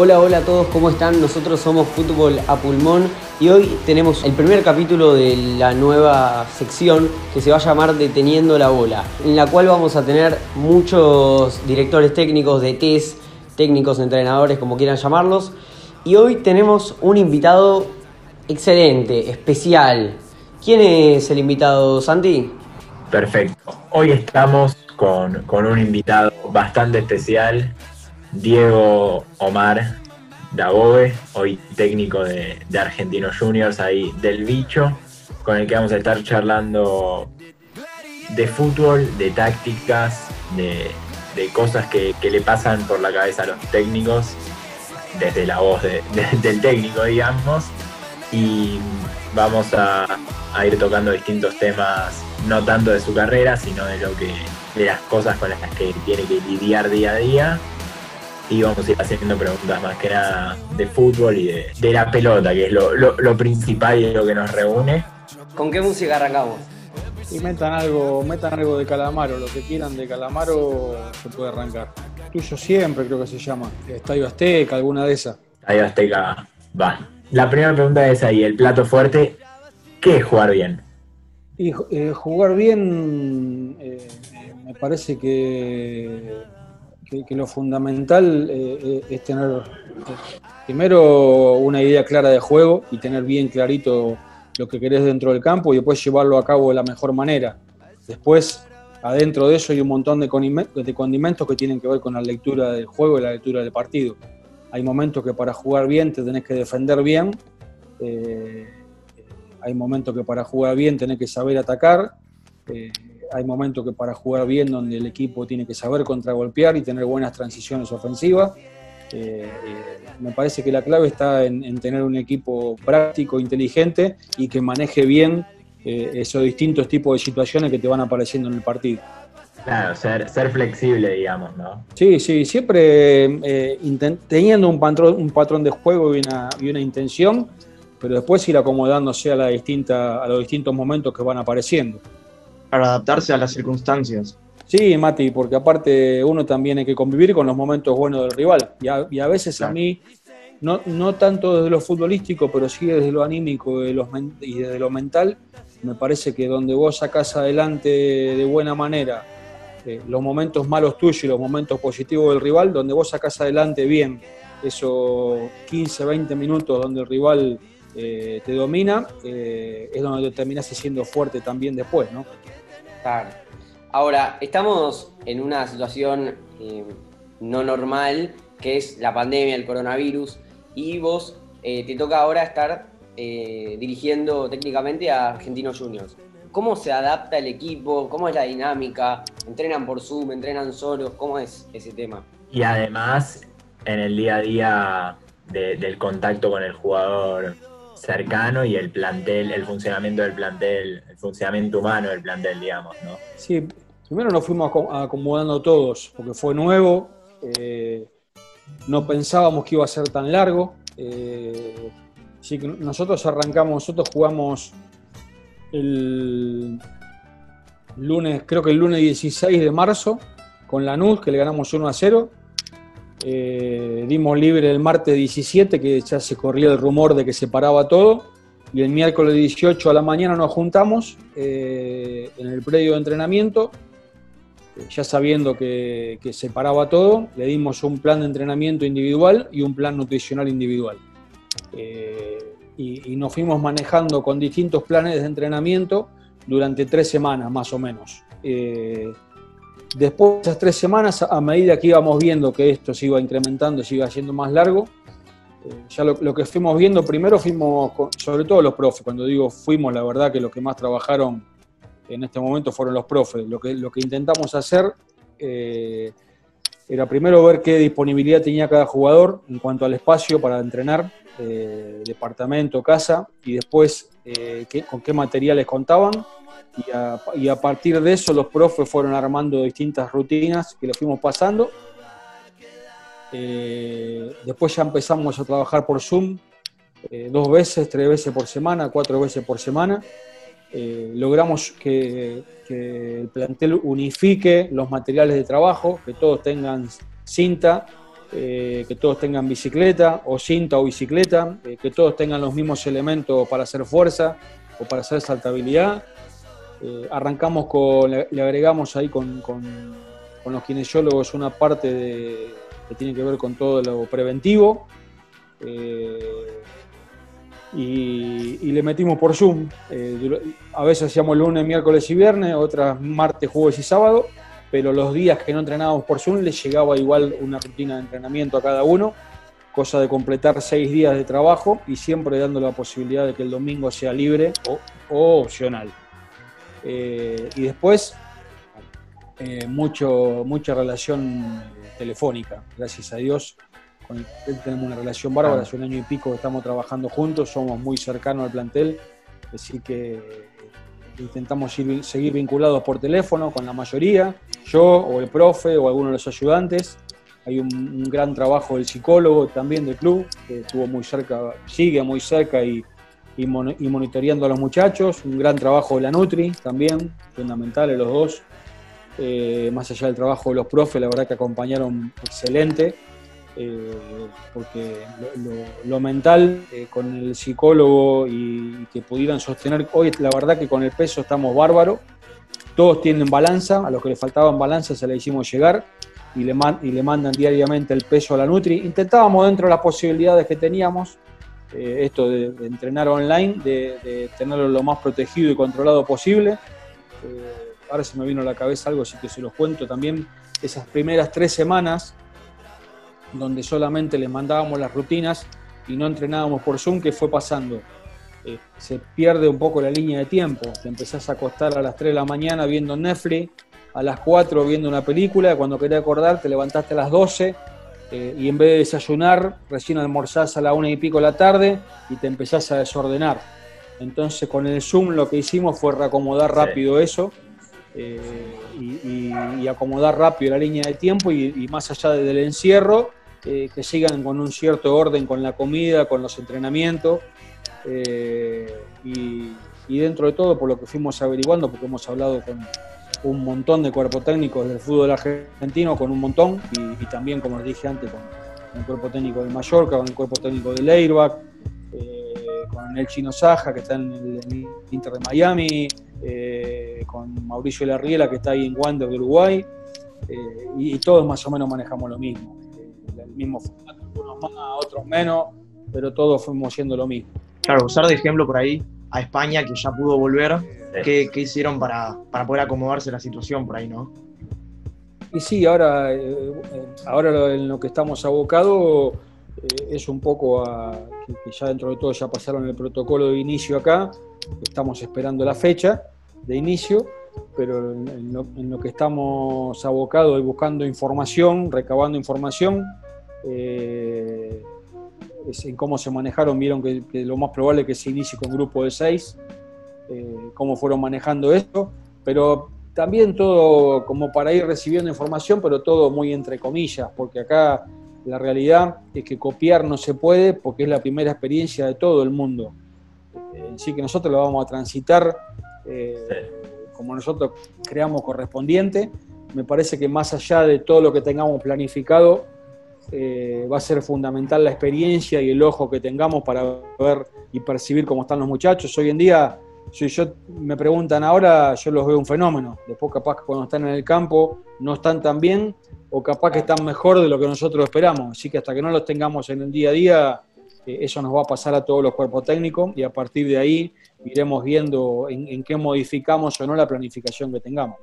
Hola, hola a todos, ¿cómo están? Nosotros somos Fútbol a Pulmón y hoy tenemos el primer capítulo de la nueva sección que se va a llamar Deteniendo la Bola, en la cual vamos a tener muchos directores técnicos, de test, técnicos, entrenadores, como quieran llamarlos. Y hoy tenemos un invitado excelente, especial. ¿Quién es el invitado, Santi? Perfecto. Hoy estamos con, con un invitado bastante especial, Diego Omar Dagobe, hoy técnico de, de Argentinos Juniors, ahí del bicho, con el que vamos a estar charlando de fútbol, de tácticas, de, de cosas que, que, le pasan por la cabeza a los técnicos, desde la voz de, del técnico, digamos, y vamos a, a, ir tocando distintos temas, no tanto de su carrera, sino de lo que de las cosas con las que tiene que lidiar día a día y vamos a ir haciendo preguntas más que nada de fútbol y de, de la pelota, que es lo, lo, lo, principal y lo que nos reúne. ¿Con qué música arrancamos? Y metan algo, metan algo de Calamaro, lo que quieran de Calamaro se puede arrancar. Tuyo siempre creo que se llama. Estadio Azteca, alguna de esas. Estadio Azteca, va. La primera pregunta es ahí, el plato fuerte, ¿qué es jugar bien? Y eh, jugar bien eh, me parece que que, lo fundamental eh, eh es tener primero una idea clara de juego y tener bien clarito lo que querés dentro del campo y después llevarlo a cabo de la mejor manera. Después, adentro de eso hay un montón de condimentos, que tienen que ver con la lectura del juego y la lectura del partido. Hay momentos que para jugar bien te tenés que defender bien, eh, hay momentos que para jugar bien tenés que saber atacar, hay momentos que para jugar bien donde el equipo tiene que saber contragolpear y tener buenas transiciones ofensivas. Eh, eh, me parece que la clave está en, en, tener un equipo práctico, inteligente y que maneje bien eh, esos distintos tipos de situaciones que te van apareciendo en el partido. Claro, ser, ser flexible, digamos, ¿no? Sí, sí, siempre eh, teniendo un patrón, un patrón de juego y una, y una intención, pero después ir acomodándose a, la distinta, a los distintos momentos que van apareciendo para adaptarse a las circunstancias. Sí, Mati, porque aparte uno también hay que convivir con los momentos buenos del rival. Y a, y a veces claro. a mí, no, no, tanto desde lo futbolístico, pero sí desde lo anímico de los, y desde lo mental, me parece que donde vos sacás adelante de buena manera eh, los momentos malos tuyos y los momentos positivos del rival, donde vos sacás adelante bien esos 15, 20 minutos donde el rival eh, te domina, eh, es donde te terminás siendo fuerte también después, ¿no? Claro. Ahora, estamos en una situación eh, no normal, que es la pandemia, el coronavirus, y vos eh, te toca ahora estar eh, dirigiendo técnicamente a Argentinos Juniors. ¿Cómo se adapta el equipo? ¿Cómo es la dinámica? ¿Entrenan por Zoom? ¿Entrenan solos? ¿Cómo es ese tema? Y además, en el día a día de, del contacto con el jugador cercano y el plantel, el funcionamiento del plantel, el funcionamiento humano del plantel, digamos, ¿no? Sí, primero nos fuimos acomodando todos, porque fue nuevo, eh, no pensábamos que iba a ser tan largo. Eh, que nosotros arrancamos, nosotros jugamos el lunes, creo que el lunes 16 de marzo, con Lanús, que le ganamos 1 a 0. Eh, dimos libre el martes 17, que ya se corría el rumor de que se paraba todo. Y el miércoles 18 a la mañana nos juntamos eh, en el predio de entrenamiento, ya sabiendo que, que, se paraba todo. Le dimos un plan de entrenamiento individual y un plan nutricional individual. Eh, y, y, nos fuimos manejando con distintos planes de entrenamiento durante tres semanas más o menos. Después de esas tres semanas, a medida que íbamos viendo que esto se iba incrementando, se iba haciendo más largo, eh, ya lo, que fuimos viendo, primero fuimos, con, sobre todo los profes, cuando digo fuimos, la verdad que los que más trabajaron en este momento fueron los profes. Lo que, lo que intentamos hacer eh, era primero ver qué disponibilidad tenía cada jugador en cuanto al espacio para entrenar, eh, departamento, casa, y después con qué materiales contaban y a, partir de eso los profes fueron armando distintas rutinas que le fuimos pasando. Eh, después ya empezamos a trabajar por Zoom eh, dos veces, tres veces por semana, cuatro veces por semana. Eh, logramos que, que, el plantel unifique los materiales de trabajo, que todos tengan cinta que todos tengan bicicleta o cinta o bicicleta, que todos tengan los mismos elementos para hacer fuerza o para hacer saltabilidad. Eh, arrancamos con, le, agregamos ahí con, con, los kinesiólogos una parte de, que tiene que ver con todo lo preventivo. Y, le metimos por Zoom. a veces hacíamos lunes, miércoles y viernes, otras martes, jueves y sábado pero los días que no entrenábamos por Zoom les llegaba igual una rutina de entrenamiento a cada uno, cosa de completar seis días de trabajo y siempre dando la posibilidad de que el domingo sea libre o, opcional. Eh, y después, eh, mucho, mucha relación telefónica, gracias a Dios. Con él tenemos una relación bárbara, hace un año y pico que estamos trabajando juntos, somos muy cercanos al plantel, así que intentamos seguir vinculados por teléfono con la mayoría, yo o el profe o alguno de los ayudantes. Hay un, gran trabajo del psicólogo también del club, que estuvo muy cerca, sigue muy cerca y, y, monitoreando a los muchachos. Un gran trabajo de la Nutri también, fundamentales los dos. Eh, más allá del trabajo de los profes, la verdad que acompañaron excelente. Eh, porque lo, mental eh, con el psicólogo y, que pudieran sostener, hoy la verdad que con el peso estamos bárbaros, todos tienen balanza, a los que le faltaban balanza se le hicimos llegar y le, y le mandan diariamente el peso a la Nutri. Intentábamos dentro de las posibilidades que teníamos, eh, esto de, entrenar online, de, tenerlo lo más protegido y controlado posible. ahora se me vino a la cabeza algo, así que se los cuento también. Esas primeras tres semanas donde solamente les mandábamos las rutinas y no entrenábamos por Zoom, que fue pasando. Eh, se pierde un poco la línea de tiempo. Te empezás a acostar a las 3 de la mañana viendo Netflix, a las 4 viendo una película, cuando querías acordar te levantaste a las 12 eh, y en vez de desayunar, recién almorzás a la 1 y pico de la tarde y te empezás a desordenar. Entonces con el Zoom lo que hicimos fue reacomodar rápido eso eh, y, acomodar rápido la línea de tiempo y, y más allá del encierro, eh, que sigan con un cierto orden con la comida, con los entrenamientos. Y, dentro de todo, por lo que fuimos averiguando, porque hemos hablado con un montón de cuerpos técnicos del fútbol argentino, con un montón, y, también, como les dije antes, con, el cuerpo técnico de Mallorca, con el cuerpo técnico de Leirbach, eh, con el Chino Saja, que está en el, Inter de Miami, con Mauricio Larriela, que está ahí en Wander de Uruguay, y todos más o menos manejamos lo mismo mismo formato, algunos más, otros menos, pero todos fuimos siendo lo mismo. Claro, usar de ejemplo por ahí a España, que ya pudo volver, ¿qué, hicieron para, para, poder acomodarse la situación por ahí, no? Y sí, ahora, eh, ahora en lo que estamos abocados eh, es un poco a que, ya dentro de todo ya pasaron el protocolo de inicio acá, estamos esperando la fecha de inicio, pero en lo, en lo que estamos abocados y buscando información, recabando información, eh, en cómo se manejaron, vieron que, lo más probable es que se inicie con grupo de seis, eh, cómo fueron manejando esto, pero también todo como para ir recibiendo información, pero todo muy entre comillas, porque acá la realidad es que copiar no se puede porque es la primera experiencia de todo el mundo. así que nosotros lo vamos a transitar eh, como nosotros creamos correspondiente. Me parece que más allá de todo lo que tengamos planificado, eh, va a ser fundamental la experiencia y el ojo que tengamos para ver y percibir cómo están los muchachos. Hoy en día, si yo me preguntan ahora, yo los veo un fenómeno. Después capaz que cuando están en el campo no están tan bien o capaz que están mejor de lo que nosotros esperamos. Así que hasta que no los tengamos en el día a día, eh, eso nos va a pasar a todos los cuerpos técnicos y a partir de ahí iremos viendo en qué modificamos o no la planificación que tengamos.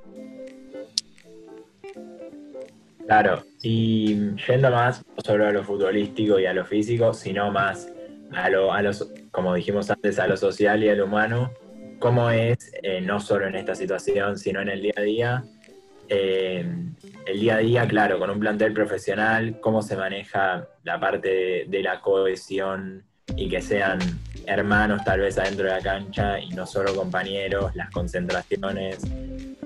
Claro, y yendo más no solo a lo futbolístico y a lo físico, sino más a lo, a los, como dijimos antes, a lo social y a humano, cómo es, eh, no solo en esta situación, sino en el día a día, eh, el día a día, claro, con un plantel profesional, cómo se maneja la parte de, la cohesión y que sean hermanos tal vez adentro de la cancha y no solo compañeros, las concentraciones,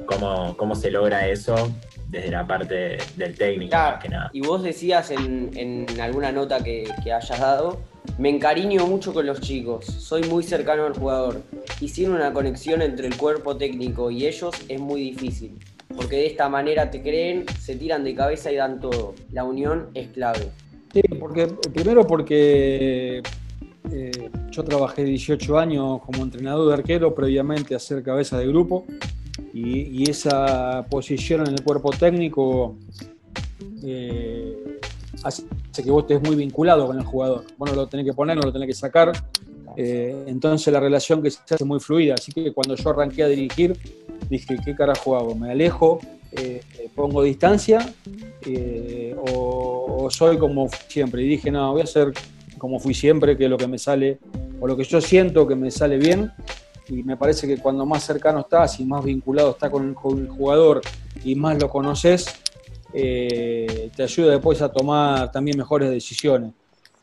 cómo, cómo se logra eso desde la parte del técnico, que nada. Y vos decías en, alguna nota que, hayas dado, me encariño mucho con los chicos, soy muy cercano al jugador. Y sin una conexión entre el cuerpo técnico y ellos es muy difícil. porque de esta manera te creen, se tiran de cabeza y dan todo. La unión es clave. Sí, porque, primero porque eh, yo trabajé 18 años como entrenador de arquero, previamente a ser cabeza de grupo, y, esa posición en el cuerpo técnico eh, hace que vos estés muy vinculado con el jugador. Vos no lo tenés que poner, lo tenés que sacar. Eh, entonces la relación que se hace muy fluida. Así que cuando yo arranqué a dirigir, dije, ¿qué carajo hago? ¿Me alejo? Eh, ¿Pongo distancia? Eh, o, soy como siempre? Y dije, no, voy a ser como fui siempre, que es lo que me sale, o lo que yo siento que me sale bien. Y me parece que cuando más cercano estás y más vinculado estás con el jugador y más lo conoces, te ayuda después a tomar también mejores decisiones.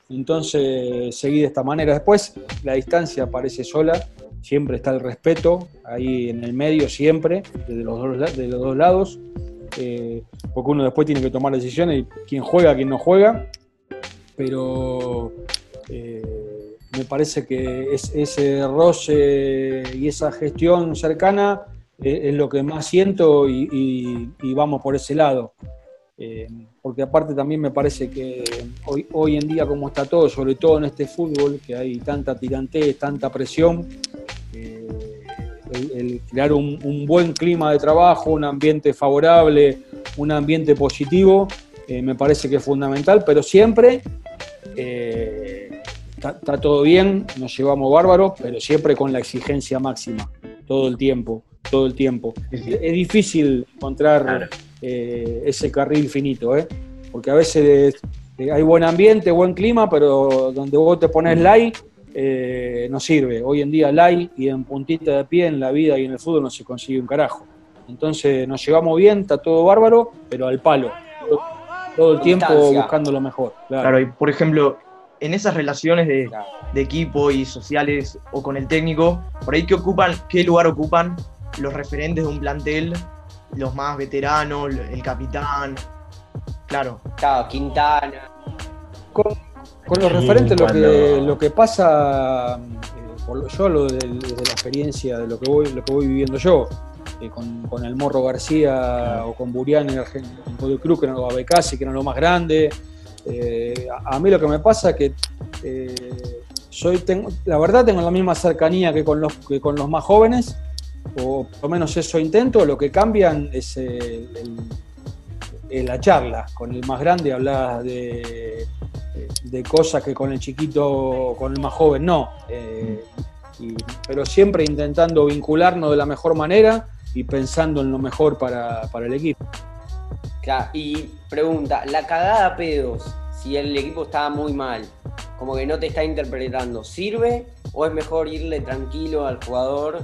Entonces seguí de esta manera. Después la distancia aparece sola, siempre está el respeto ahí en el medio, siempre, de los dos, de los dos lados, eh, porque uno después tiene que tomar decisiones, quién juega, quién no juega, pero eh, me parece que ese roce y esa gestión cercana eh, es, lo que más siento y vamos por ese lado. Eh, porque aparte también me parece que hoy, hoy en día como está todo, sobre todo en este fútbol, que hay tanta tirantez, tanta presión, eh, el, crear un, buen clima de trabajo, un ambiente favorable, un ambiente positivo, me parece que es fundamental, pero siempre está todo bien, nos llevamos bárbaros, pero siempre con la exigencia máxima, todo el tiempo, todo el tiempo. Es, difícil encontrar... Eh, ese carril finito, ¿eh? porque a veces eh, hay buen ambiente, buen clima, pero donde vos te pones like no sirve. Hoy en día like y en puntita de pie en la vida y en el fútbol no se consigue un carajo. Entonces nos llevamos bien, está todo bárbaro, pero al palo. Todo el tiempo buscando lo mejor. Claro. y por ejemplo, en esas relaciones de, de, equipo y sociales o con el técnico, por ahí qué ocupan, qué lugar ocupan los referentes de un plantel los más veteranos, el capitán, claro. Claro, Quintana. Con, los referentes lo, que, lo que pasa, eh, yo lo de, la experiencia, de lo que voy, lo que voy viviendo yo, eh, con, el Morro García o con Burián en, en Godoy Cruz, que eran los Abecasi, que eran los más grandes. Eh, a, mí lo que me pasa es que soy, tengo, la verdad tengo la misma cercanía que con los, que con los más jóvenes, o por lo menos eso intento, lo que cambian es la charla. Con el más grande hablas de, de, cosas que con el chiquito, con el más joven no. Eh, pero siempre intentando vincularnos de la mejor manera y pensando en lo mejor para, el equipo. Y pregunta, la cagada pedos, si el equipo estaba muy mal, como que no te está interpretando, ¿sirve o es mejor irle tranquilo al jugador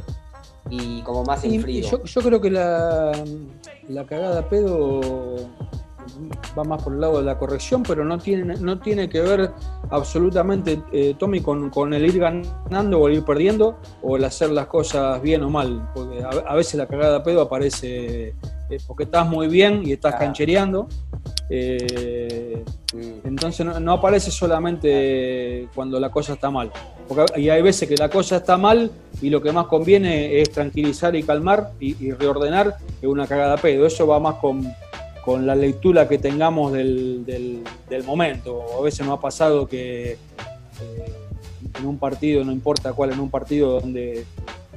y como más en frío. Yo, creo que la, la cagada pedo va más por el lado de la corrección, pero no tiene, no tiene que ver absolutamente, eh, Tommy, con, el ir ganando o el ir perdiendo o el hacer las cosas bien o mal. Porque a, veces la cagada pedo aparece eh, porque estás muy bien y estás canchereando. Eh, mm. entonces no, aparece solamente cuando la cosa está mal. Porque, y hay veces que la cosa está mal y lo que más conviene es tranquilizar y calmar y, reordenar que una cagada pedo. Eso va más con, la lectura que tengamos del, del, momento. A veces nos ha pasado que eh, en un partido, no importa cuál, en un partido donde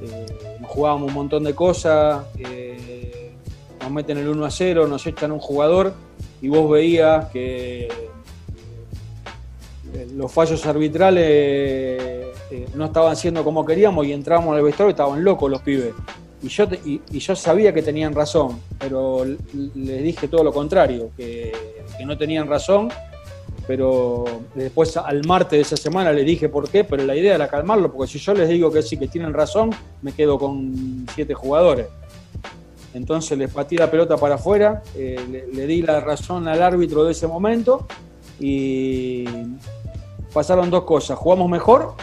eh, nos jugábamos un montón de cosas, eh, nos meten el 1 a 0, nos echan un jugador y vos veías que los fallos arbitrales eh, no estaban siendo como queríamos y entramos al vestuario y estaban locos los pibes. Y yo, y, yo sabía que tenían razón, pero les dije todo lo contrario, que, no tenían razón, pero después al martes de esa semana les dije por qué, pero la idea era calmarlo, porque si yo les digo que sí, que tienen razón, me quedo con siete jugadores. Entonces les patí la pelota para afuera, eh, le, di la razón al árbitro de ese momento y pasaron dos cosas. Jugamos mejor,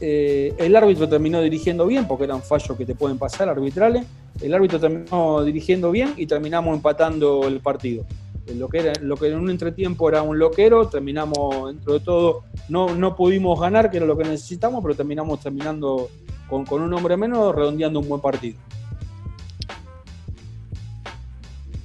eh, el árbitro terminó dirigiendo bien, porque eran fallos que te pueden pasar arbitrales. El árbitro terminó dirigiendo bien y terminamos empatando el partido. Eh, lo que, era, lo que en un entretiempo era un loquero, terminamos dentro de todo, no, no pudimos ganar, que era lo que necesitamos, pero terminamos terminando con, con un hombre menos, redondeando un buen partido.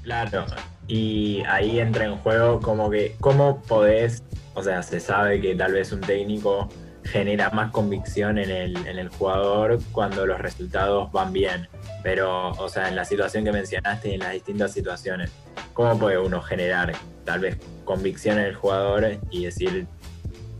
Claro, y ahí entra en juego como que, ¿cómo podés, o sea, se sabe que tal vez un técnico genera más convicción en el, en el jugador cuando los resultados van bien, pero, o sea, en la situación que mencionaste y en las distintas situaciones, ¿cómo puede uno generar tal vez convicción en el jugador y decir,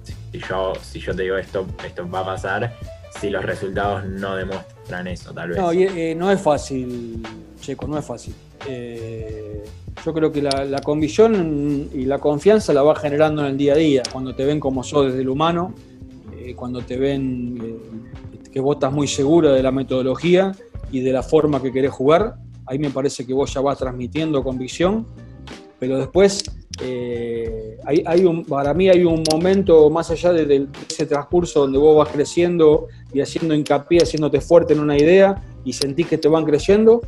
si yo, si yo te digo esto, esto va a pasar, si los resultados no demuestran eso, tal vez? No, eh, no es fácil, Checo, no es fácil. Eh, yo creo que la, convicción y la confianza la va generando en el día a día, cuando te ven como sos desde el humano, eh, cuando te ven eh, que vos estás muy segura de la metodología y de la forma que querés jugar, ahí me parece que vos ya vas transmitiendo convicción, pero después hay, un, para mí hay un momento más allá de, ese transcurso donde vos vas creciendo y haciendo hincapié, haciéndote fuerte en una idea y sentís que te van creciendo,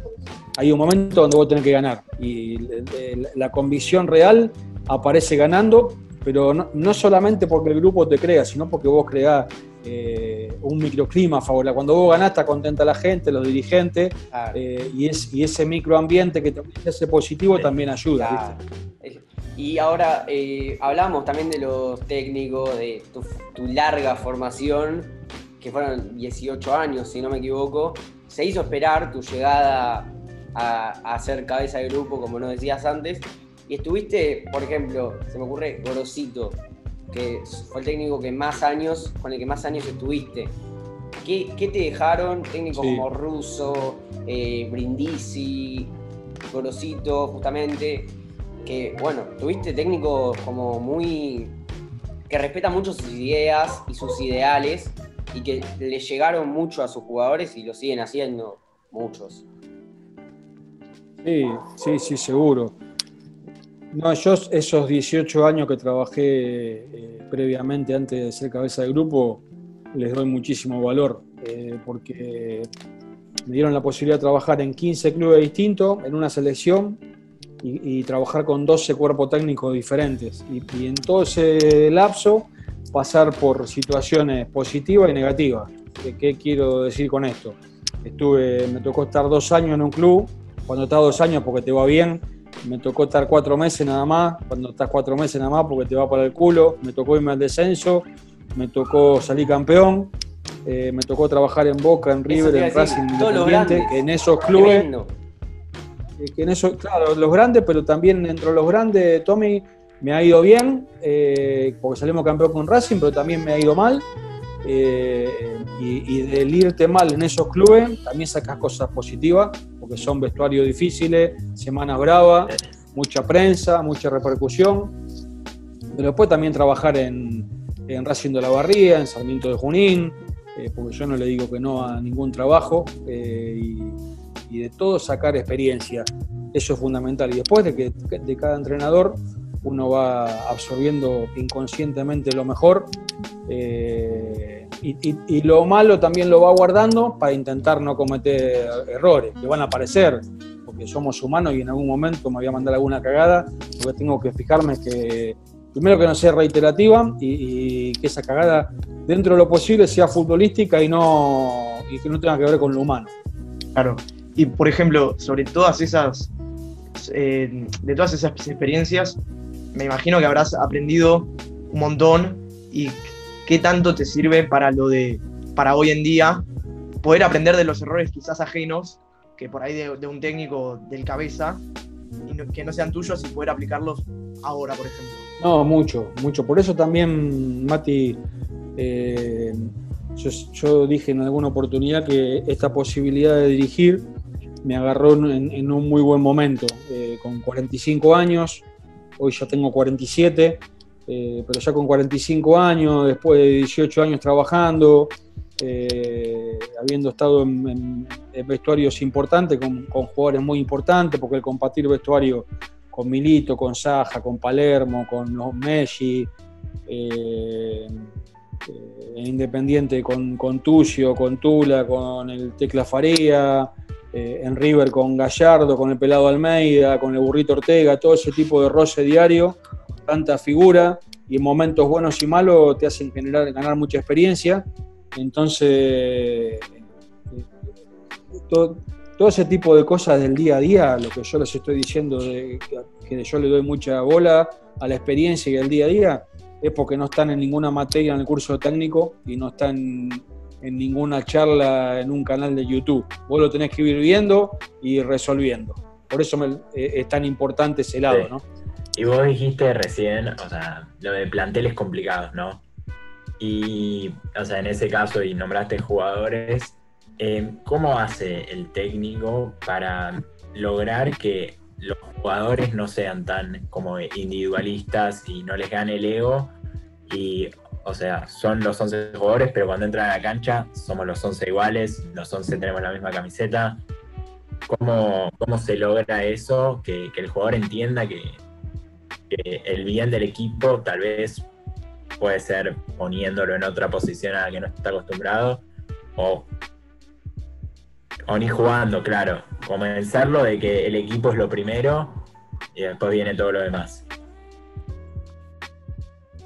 hay un momento donde vos tenés que ganar. Y la convicción real aparece ganando, pero no, solamente porque el grupo te crea, sino porque vos creás eh, un microclima favorable. Cuando vos ganás, está contenta la gente, los dirigentes, eh, y, es, y ese microambiente que te hace positivo también ayuda. Y ahora eh, hablamos también de los técnicos, de tu, tu larga formación, que fueron 18 años, si no me equivoco. Se hizo esperar tu llegada a, ser cabeza de grupo, como nos decías antes. Y estuviste, por ejemplo, se me ocurre Gorosito, que fue el técnico que más años, con el que más años estuviste. ¿Qué, te dejaron técnicos como Russo, eh, Brindisi, Gorosito, justamente? Que, bueno, tuviste técnicos como muy. que respetan mucho sus ideas y sus ideales y que le llegaron mucho a sus jugadores y lo siguen haciendo muchos. Sí, sí, sí, seguro. No, yo esos 18 años que trabajé eh, previamente antes de ser cabeza de grupo, les doy muchísimo valor, eh, porque me dieron la posibilidad de trabajar en 15 clubes distintos, en una selección, y, trabajar con 12 cuerpos técnicos diferentes. Y, en todo ese lapso pasar por situaciones positivas y negativas. ¿Qué, quiero decir con esto? Estuve, me tocó estar dos años en un club cuando estás dos años porque te va bien, me tocó estar cuatro meses nada más, cuando estás cuatro meses nada más porque te va para el culo, me tocó irme al descenso, me tocó salir campeón, eh, me tocó trabajar en Boca, en River, en Racing Independiente, en esos clubes, eh, que en esos, claro, los grandes, pero también dentro de los grandes, Tommy, me ha ido bien, eh, porque salimos campeón con Racing, pero también me ha ido mal. Eh, y, del irte mal en esos clubes también sacas cosas positivas, porque son vestuarios difíciles, semanas bravas, mucha prensa, mucha repercusión. Pero después también trabajar en, en Racing de la Barría, en Sarmiento de Junín, eh, porque yo no le digo que no a ningún trabajo, eh, y, y, de todo sacar experiencia. Eso es fundamental. Y después de que de cada entrenador uno va absorbiendo inconscientemente lo mejor eh, y, lo malo también lo va guardando para intentar no cometer errores, que van a aparecer, porque somos humanos y en algún momento me voy a mandar alguna cagada, porque tengo que fijarme que primero que no sea reiterativa y, que esa cagada dentro de lo posible sea futbolística y no y que no tenga que ver con lo humano. Claro. Y por ejemplo, sobre todas esas eh, de todas esas experiencias, me imagino que habrás aprendido un montón y qué tanto te sirve para lo de, para hoy en día, poder aprender de los errores quizás ajenos, que por ahí de, un técnico del cabeza, y que no sean tuyos y poder aplicarlos ahora, por ejemplo. No, mucho, mucho. Por eso también, Mati, eh, yo, dije en alguna oportunidad que esta posibilidad de dirigir me agarró en, un muy buen momento, eh, con 45 años, hoy ya tengo 47, eh, pero ya con 45 años, después de 18 años trabajando, eh, habiendo estado en, vestuarios importantes, con, jugadores muy importantes, porque el compartir vestuario con Milito, con Saja, con Palermo, con los Messi, eh, Independiente con, con Tucio, con Tula, con el Tecla Faría, eh, en River con Gallardo, con el Pelado Almeida, con el Burrito Ortega, todo ese tipo de roce diario, tanta figura y en momentos buenos y malos te hacen generar, ganar mucha experiencia. Entonces, todo ese tipo de cosas del día a día, lo que yo les estoy diciendo, que yo le doy mucha bola a la experiencia y al día a día, es porque no están en ninguna materia en el curso técnico y no están en ninguna charla en un canal de YouTube. Vos lo tenés que ir viendo y resolviendo. Por eso eh, es tan importante ese lado, ¿no? Y vos dijiste recién, o sea, lo de planteles complicados, ¿no? Y, o sea, en ese caso, y nombraste jugadores, eh, ¿cómo hace el técnico para lograr que los jugadores no sean tan como individualistas y no les gane el ego? Y, o sea, son los 11 jugadores, pero cuando entran a la cancha somos los 11 iguales, los 11 tenemos la misma camiseta. ¿Cómo, cómo se logra eso? Que, el jugador entienda que, que el bien del equipo tal vez puede ser poniéndolo en otra posición a la que no está acostumbrado o o ni jugando, claro. Convencerlo de que el equipo es lo primero y después viene todo lo demás.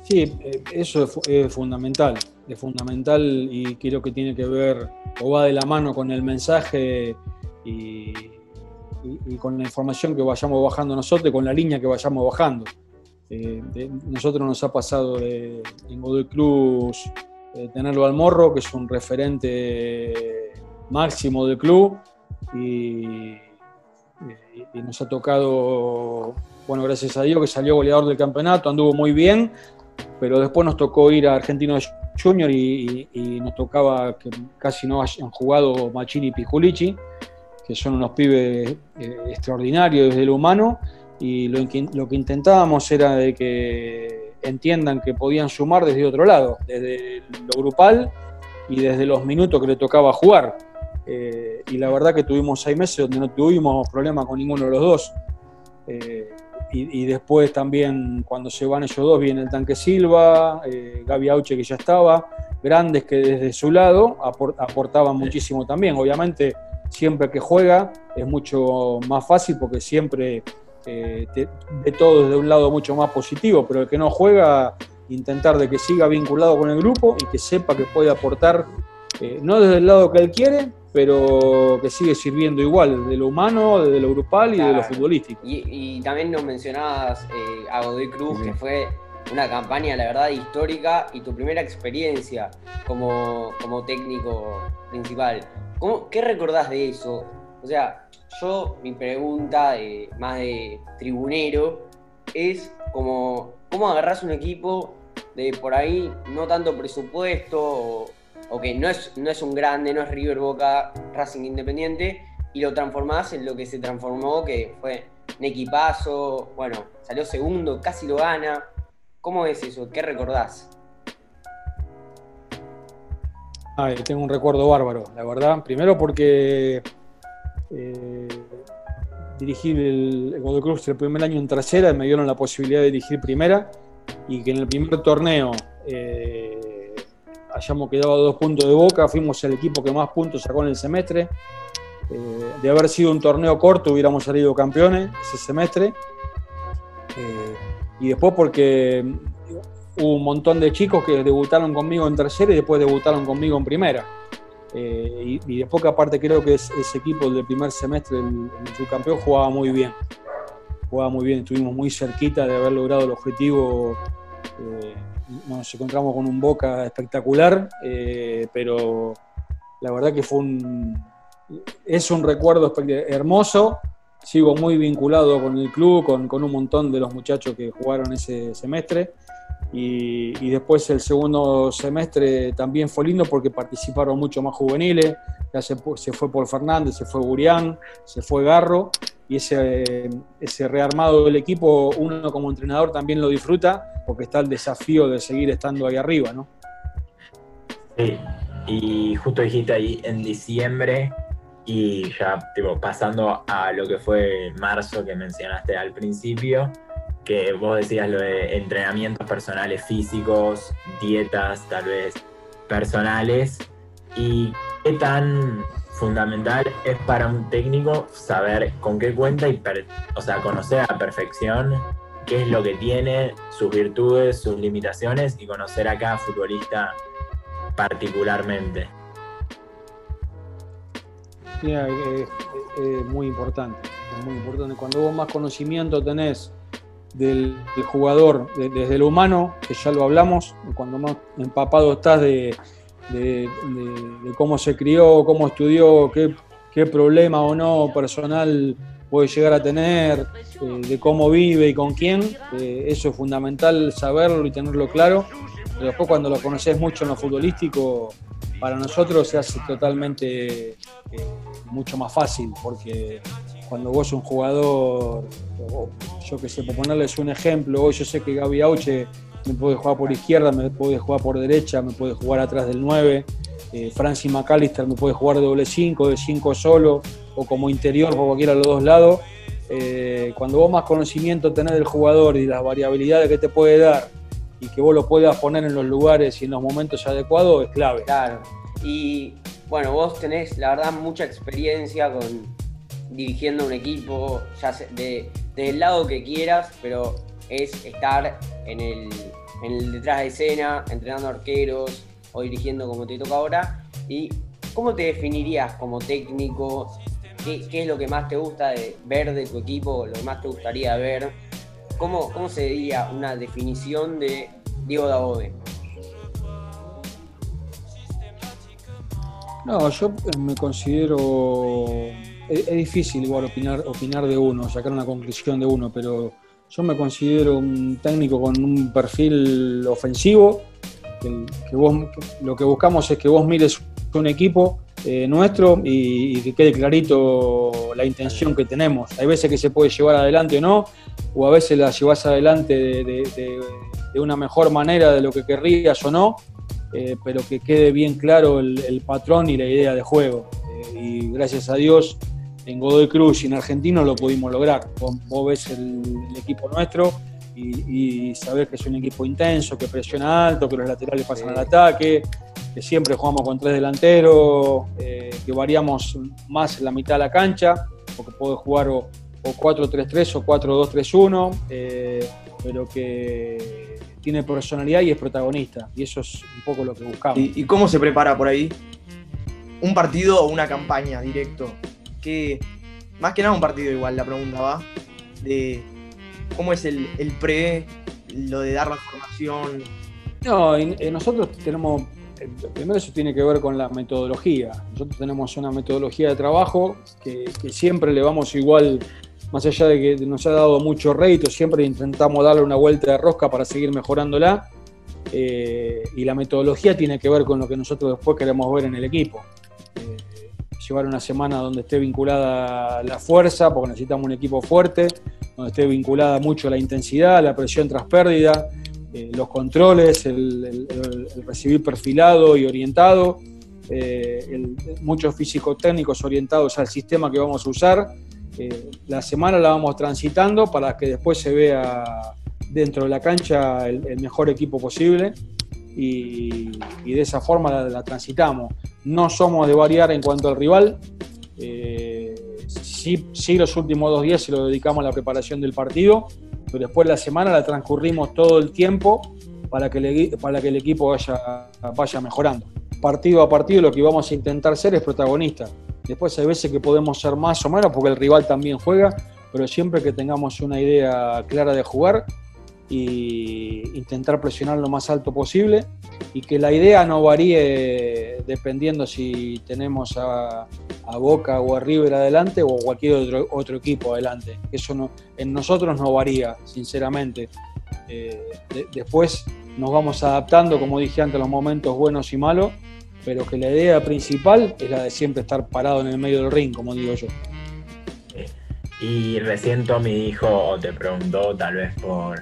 Sí, eh, eso es, fundamental. Es fundamental y creo que tiene que ver o va de la mano con el mensaje y, con la información que vayamos bajando nosotros, con la línea que vayamos bajando. Eh, nosotros nos ha pasado de, en Godoy Cruz eh, tenerlo al morro, que es un referente máximo del club y, nos ha tocado, bueno, gracias a Dios que salió goleador del campeonato, anduvo muy bien, pero después nos tocó ir a Argentino Junior y, nos tocaba que casi no hayan jugado Machini y Piculici, que son unos pibes eh, extraordinarios desde lo humano, y lo que intentábamos era de que entiendan que podían sumar desde otro lado, desde lo grupal y desde los minutos que le tocaba jugar. Eh, y la verdad que tuvimos seis meses donde no tuvimos problema con ninguno de los dos. Eh, y, después también cuando se van ellos dos viene el tanque Silva, eh, Gaby Auche que ya estaba, grandes que desde su lado aportaban muchísimo también. Obviamente siempre que juega es mucho más fácil porque siempre ve todo desde un lado mucho más positivo, pero el que no juega intentar de que siga vinculado con el grupo y que sepa que puede aportar, no desde el lado que él quiere, pero que sigue sirviendo igual, de lo humano, de lo grupal y de lo futbolístico. Y, también nos mencionabas eh, a Godoy Cruz, que fue una campaña, la verdad, histórica y tu primera experiencia como, como técnico principal. ¿Cómo, ¿Qué recordás de eso? O sea, yo, mi pregunta, más de tribunero, es como, ¿cómo agarrás un equipo de por ahí no tanto presupuesto o, ok, no es, no es un grande, no es River Boca Racing Independiente, y lo transformás en lo que se transformó, que fue un equipazo, bueno, salió segundo, casi lo gana. ¿Cómo es eso? ¿Qué recordás? Ay, tengo un recuerdo bárbaro, la verdad. Primero porque eh, dirigí el, Godoy Cruz el primer año en tercera, me dieron la posibilidad de dirigir primera y que en el primer torneo eh, hayamos quedado dos puntos de boca, fuimos el equipo que más puntos sacó en el semestre. Eh, de haber sido un torneo corto hubiéramos salido campeones ese semestre. Eh, y después porque hubo un montón de chicos que debutaron conmigo en tercera y después debutaron conmigo en primera. Eh, y, después que aparte creo que ese equipo del primer semestre, el, el subcampeón, jugaba muy bien. Jugaba muy bien, estuvimos muy cerquita de haber logrado el objetivo nos encontramos con un Boca espectacular, eh, pero la verdad que fue un, es un recuerdo hermoso. Sigo muy vinculado con el club, con, un montón de los muchachos que jugaron ese semestre. Y, después el segundo semestre también fue lindo porque participaron mucho más juveniles. Ya se, fue por Fernández, se fue Burián, se fue Garro y ese, ese rearmado del equipo uno como entrenador también lo disfruta porque está el desafío de seguir estando ahí arriba, ¿no? Sí, y justo dijiste ahí en diciembre y ya tipo, pasando a lo que fue marzo que mencionaste al principio, que vos decías lo de entrenamientos personales físicos, dietas tal vez personales, y qué tan fundamental es para un técnico saber con qué cuenta y o sea, conocer a perfección qué es lo que tiene, sus virtudes, sus limitaciones y conocer a cada futbolista particularmente. Eh, es muy importante. Muy importante. Cuando vos más conocimiento tenés del, jugador, desde lo humano, que ya lo hablamos, cuando más empapado estás de, cómo se crió, cómo estudió, qué, qué, problema o no personal puede llegar a tener, eh, de cómo vive y con quién, eh, eso es fundamental saberlo y tenerlo claro. Pero después cuando lo conoces mucho en lo futbolístico, para nosotros se hace totalmente eh, mucho más fácil, porque cuando vos un jugador, yo que sé, por ponerles un ejemplo, hoy yo sé que Gaby Auche me puede jugar por izquierda, me puede jugar por derecha, me puede jugar atrás del 9, eh, Francis McAllister me puede jugar de doble 5, de 5 solo, o como interior por cualquiera de los dos lados. Eh, cuando vos más conocimiento tenés del jugador y las variabilidades que te puede dar y que vos lo puedas poner en los lugares y en los momentos adecuados es clave. Claro. Y bueno, vos tenés la verdad mucha experiencia con dirigiendo un equipo, ya de, del lado que quieras, pero es estar en el, detrás de escena, entrenando arqueros o dirigiendo como te toca ahora. ¿Y cómo te definirías como técnico? ¿Qué, es lo que más te gusta de ver de tu equipo? ¿Lo que más te gustaría ver? ¿Cómo, cómo sería una definición de Diego Dabove? No, yo me considero es, difícil igual opinar, opinar de uno, sacar una conclusión de uno, pero yo me considero un técnico con un perfil ofensivo, que, lo que buscamos es que vos mires un equipo eh, nuestro y, que quede clarito la intención que tenemos. Hay veces que se puede llevar adelante o no, o a veces la llevas adelante de, una mejor manera de lo que querrías o no, eh, pero que quede bien claro el, patrón y la idea de juego. Eh, y gracias a Dios en Godoy Cruz y en Argentino lo pudimos lograr. Vos, ves el, equipo nuestro y, y, sabés que es un equipo intenso, que presiona alto, que los laterales pasan al ataque, que siempre jugamos con tres delanteros, eh, que variamos más en la mitad de la cancha, porque podés jugar o, 4-3-3 o 4-2-3-1, eh, pero que tiene personalidad y es protagonista. Y eso es un poco lo que buscamos. ¿Y, cómo se prepara por ahí? ¿Un partido o una campaña directo? Que, más que nada un partido igual, la pregunta va, de cómo es el, pre, lo de dar la formación. No, nosotros tenemos, eh, primero eso tiene que ver con la metodología. Nosotros tenemos una metodología de trabajo que, siempre le vamos igual, más allá de que nos ha dado mucho rédito, siempre intentamos darle una vuelta de rosca para seguir mejorándola. Eh, y la metodología tiene que ver con lo que nosotros después queremos ver en el equipo. Llevar una semana donde esté vinculada la fuerza, porque necesitamos un equipo fuerte, donde esté vinculada mucho la intensidad, la presión tras pérdida, eh, los controles, el, recibir perfilado y orientado, eh, muchos físicos técnicos orientados al sistema que vamos a usar. Eh, la semana la vamos transitando para que después se vea dentro de la cancha el, mejor equipo posible y, de esa forma la transitamos no somos de variar en cuanto al rival. Eh, sí, los últimos dos días se lo dedicamos a la preparación del partido, pero después la semana la transcurrimos todo el tiempo para que, el, para que el equipo vaya, vaya mejorando. Partido a partido lo que vamos a intentar ser es protagonista. Después hay veces que podemos ser más o menos porque el rival también juega, pero siempre que tengamos una idea clara de jugar intentar presionar lo más alto posible y que la idea no varíe dependiendo si tenemos a, Boca o a River adelante o cualquier otro, otro equipo adelante. Eso en nosotros no varía, sinceramente. Eh, después nos vamos adaptando, como dije antes, a los momentos buenos y malos, pero que la idea principal es la de siempre estar parado en el medio del ring, como digo yo. Y recién Tommy dijo, o te preguntó tal vez por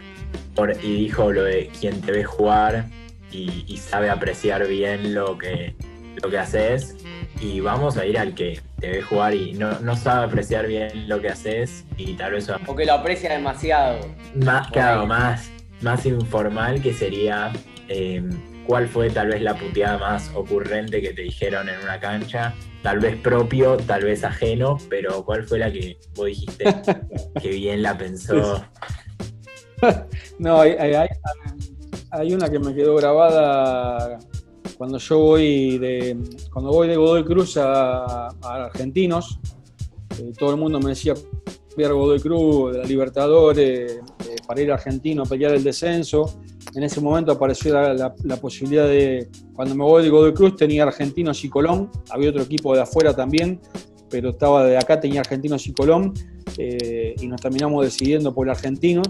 y dijo lo de quien te ve jugar y, sabe apreciar bien lo que, lo que haces. Y vamos a ir al que te ve jugar y no, sabe apreciar bien lo que haces y tal vez... O que lo aprecia demasiado. Más, claro, más, más informal que sería em, cuál fue tal vez la puteada más ocurrente que te dijeron en una cancha. Tal vez propio, tal vez ajeno, pero cuál fue la que vos dijiste que bien la pensó. no, hay, una que me quedó grabada cuando yo voy de, cuando voy de Godoy Cruz a, Argentinos. eh, todo el mundo me decía copiar Godoy Cruz, de la Libertadores, eh, para ir a Argentino a pelear el descenso. En ese momento apareció la, posibilidad de, cuando me voy de Godoy Cruz tenía Argentinos y Colón, había otro equipo de afuera también, pero estaba de acá, tenía Argentinos y Colón, eh, y nos terminamos decidiendo por Argentinos.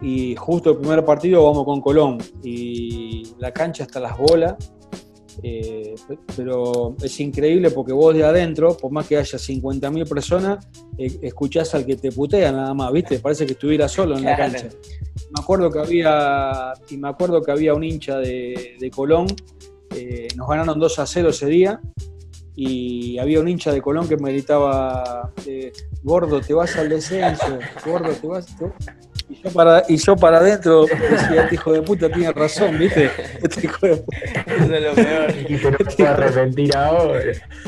Y justo el primer partido vamos con Colón, y la cancha hasta las bolas, eh, pero es increíble porque vos de adentro, por más que haya 50.000 personas, eh, escuchás al que te putea nada más, ¿viste? Parece que estuviera solo en la cancha. Me acuerdo que había, y me acuerdo que había un hincha de, Colón, eh, nos ganaron 2 a 0 ese día, y había un hincha de Colón que me gritaba, gordo, te vas al descenso, gordo, te vas... Y yo para, y yo para adentro decía, este hijo de puta tiene razón, ¿viste? Este hijo de puta. Eso es lo peor. Y te no este arrepentir ahora.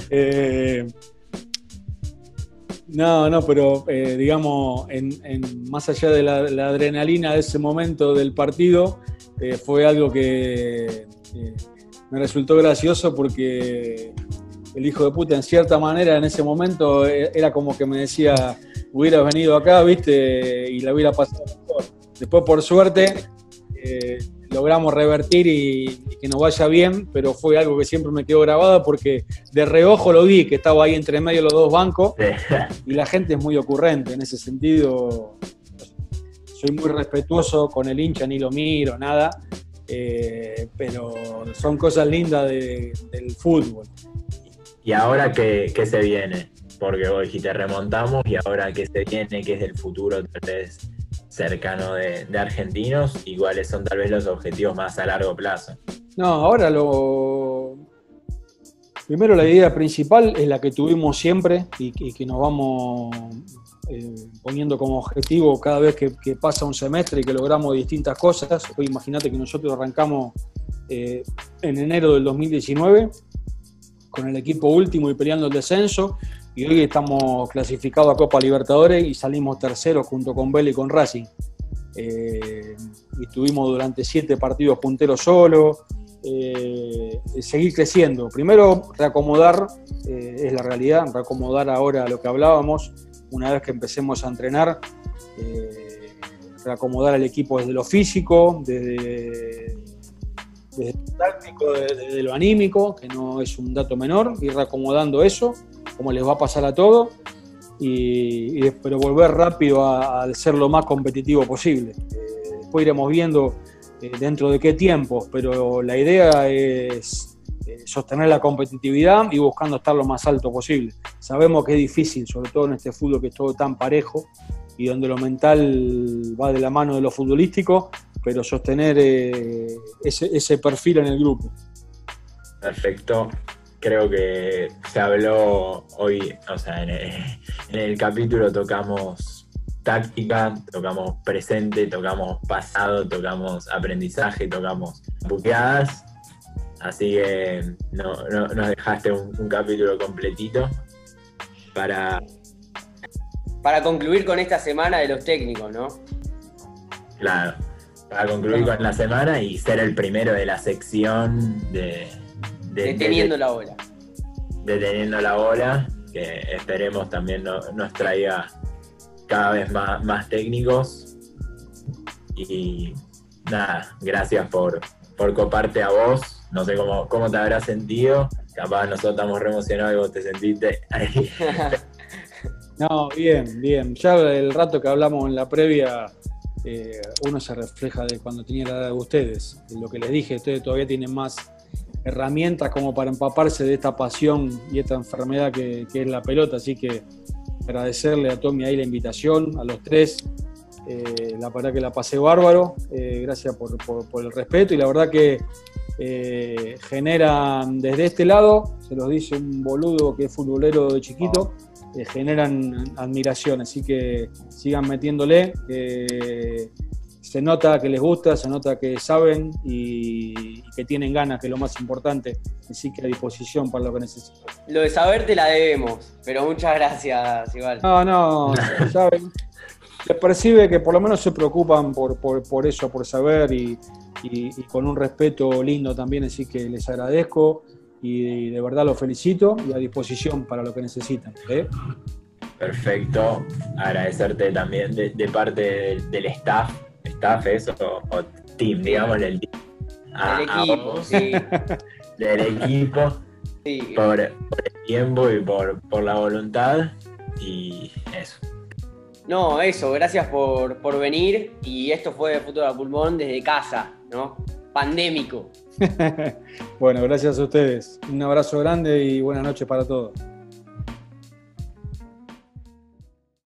Eh, no, no, pero eh, digamos, en, más allá de la, adrenalina de ese momento del partido, eh, fue algo que me resultó gracioso porque el hijo de puta, en cierta manera, en ese momento era como que me decía, hubieras venido acá, viste, y la hubiera pasado mejor. Después, por suerte, eh, logramos revertir y, que nos vaya bien, pero fue algo que siempre me quedó grabado porque de reojo lo vi, que estaba ahí entre medio de los dos bancos, y la gente es muy ocurrente en ese sentido. Soy muy respetuoso con el hincha, ni lo miro, nada, eh, pero son cosas lindas del fútbol. ¿Y ahora qué, qué se viene? Porque hoy te remontamos y ahora que se viene, que es el futuro tal vez cercano de, argentinos, y cuáles son tal vez los objetivos más a largo plazo. No, ahora lo... Primero la idea principal es la que tuvimos siempre y, que nos vamos eh, poniendo como objetivo cada vez que, pasa un semestre y que logramos distintas cosas. Hoy imagínate que nosotros arrancamos eh, en enero del 2019 con el equipo último y peleando el descenso y hoy estamos clasificados a Copa Libertadores y salimos terceros junto con Vélez y con Racing. Eh, y estuvimos durante siete partidos punteros solo. Eh, seguir creciendo. Primero, reacomodar, eh, es la realidad, reacomodar ahora lo que hablábamos, una vez que empecemos a entrenar, reacomodar al equipo desde lo físico, desde, desde lo táctico, desde lo anímico, que no es un dato menor, ir reacomodando eso como les va a pasar a todos, y, pero volver rápido a, ser lo más competitivo posible. Eh, después iremos viendo eh, dentro de qué tiempo, pero la idea es eh, sostener la competitividad y buscando estar lo más alto posible. Sabemos que es difícil, sobre todo en este fútbol que es todo tan parejo y donde lo mental va de la mano de lo futbolístico, pero sostener ese perfil en el grupo. Perfecto creo que se habló hoy, o sea, en el, capítulo tocamos táctica, tocamos presente, tocamos pasado, tocamos aprendizaje, tocamos buqueadas. Así que no, nos dejaste un, capítulo completito para... Para concluir con esta semana de los técnicos, ¿no? Claro, para concluir con la semana y ser el primero de la sección de, deteniendo la ola. Deteniendo la ola, que esperemos también nos traiga cada vez más, más técnicos. Y nada, gracias por, por coparte a vos. No sé cómo, cómo te habrás sentido. Capaz nosotros estamos re emocionados y vos te sentiste ahí. no, bien, bien. Ya el rato que hablamos en la previa, eh, uno se refleja de cuando tenía la edad de ustedes. Lo que les dije, ustedes todavía tienen más herramientas como para empaparse de esta pasión y esta enfermedad que, es la pelota. Así que agradecerle a Tommy ahí la invitación, a los tres. Eh, la verdad que la pasé bárbaro. Eh, gracias por, el respeto y la verdad que eh, generan desde este lado, se los dice un boludo que es futbolero de chiquito, generan admiración. Así que sigan metiéndole se nota que les gusta, se nota que saben y, que tienen ganas, que es lo más importante, así que a disposición para lo que necesiten. Lo de saber te la debemos, pero muchas gracias, igual. No, no, saben. Se percibe que por lo menos se preocupan por, por, eso, por saber y, con un respeto lindo también, así que les agradezco y de verdad los felicito y a disposición para lo que necesitan. ¿eh? Perfecto. Agradecerte también de, parte del, staff, staff eso, o, team, digamos, del team. del equipo, sí. Del equipo. Por, el tiempo y por, por la voluntad. Y eso. No, eso, gracias por, por venir. Y esto fue Fútbol a Pulmón desde casa, ¿no? Pandémico. bueno, gracias a ustedes. Un abrazo grande y buenas noches para todos.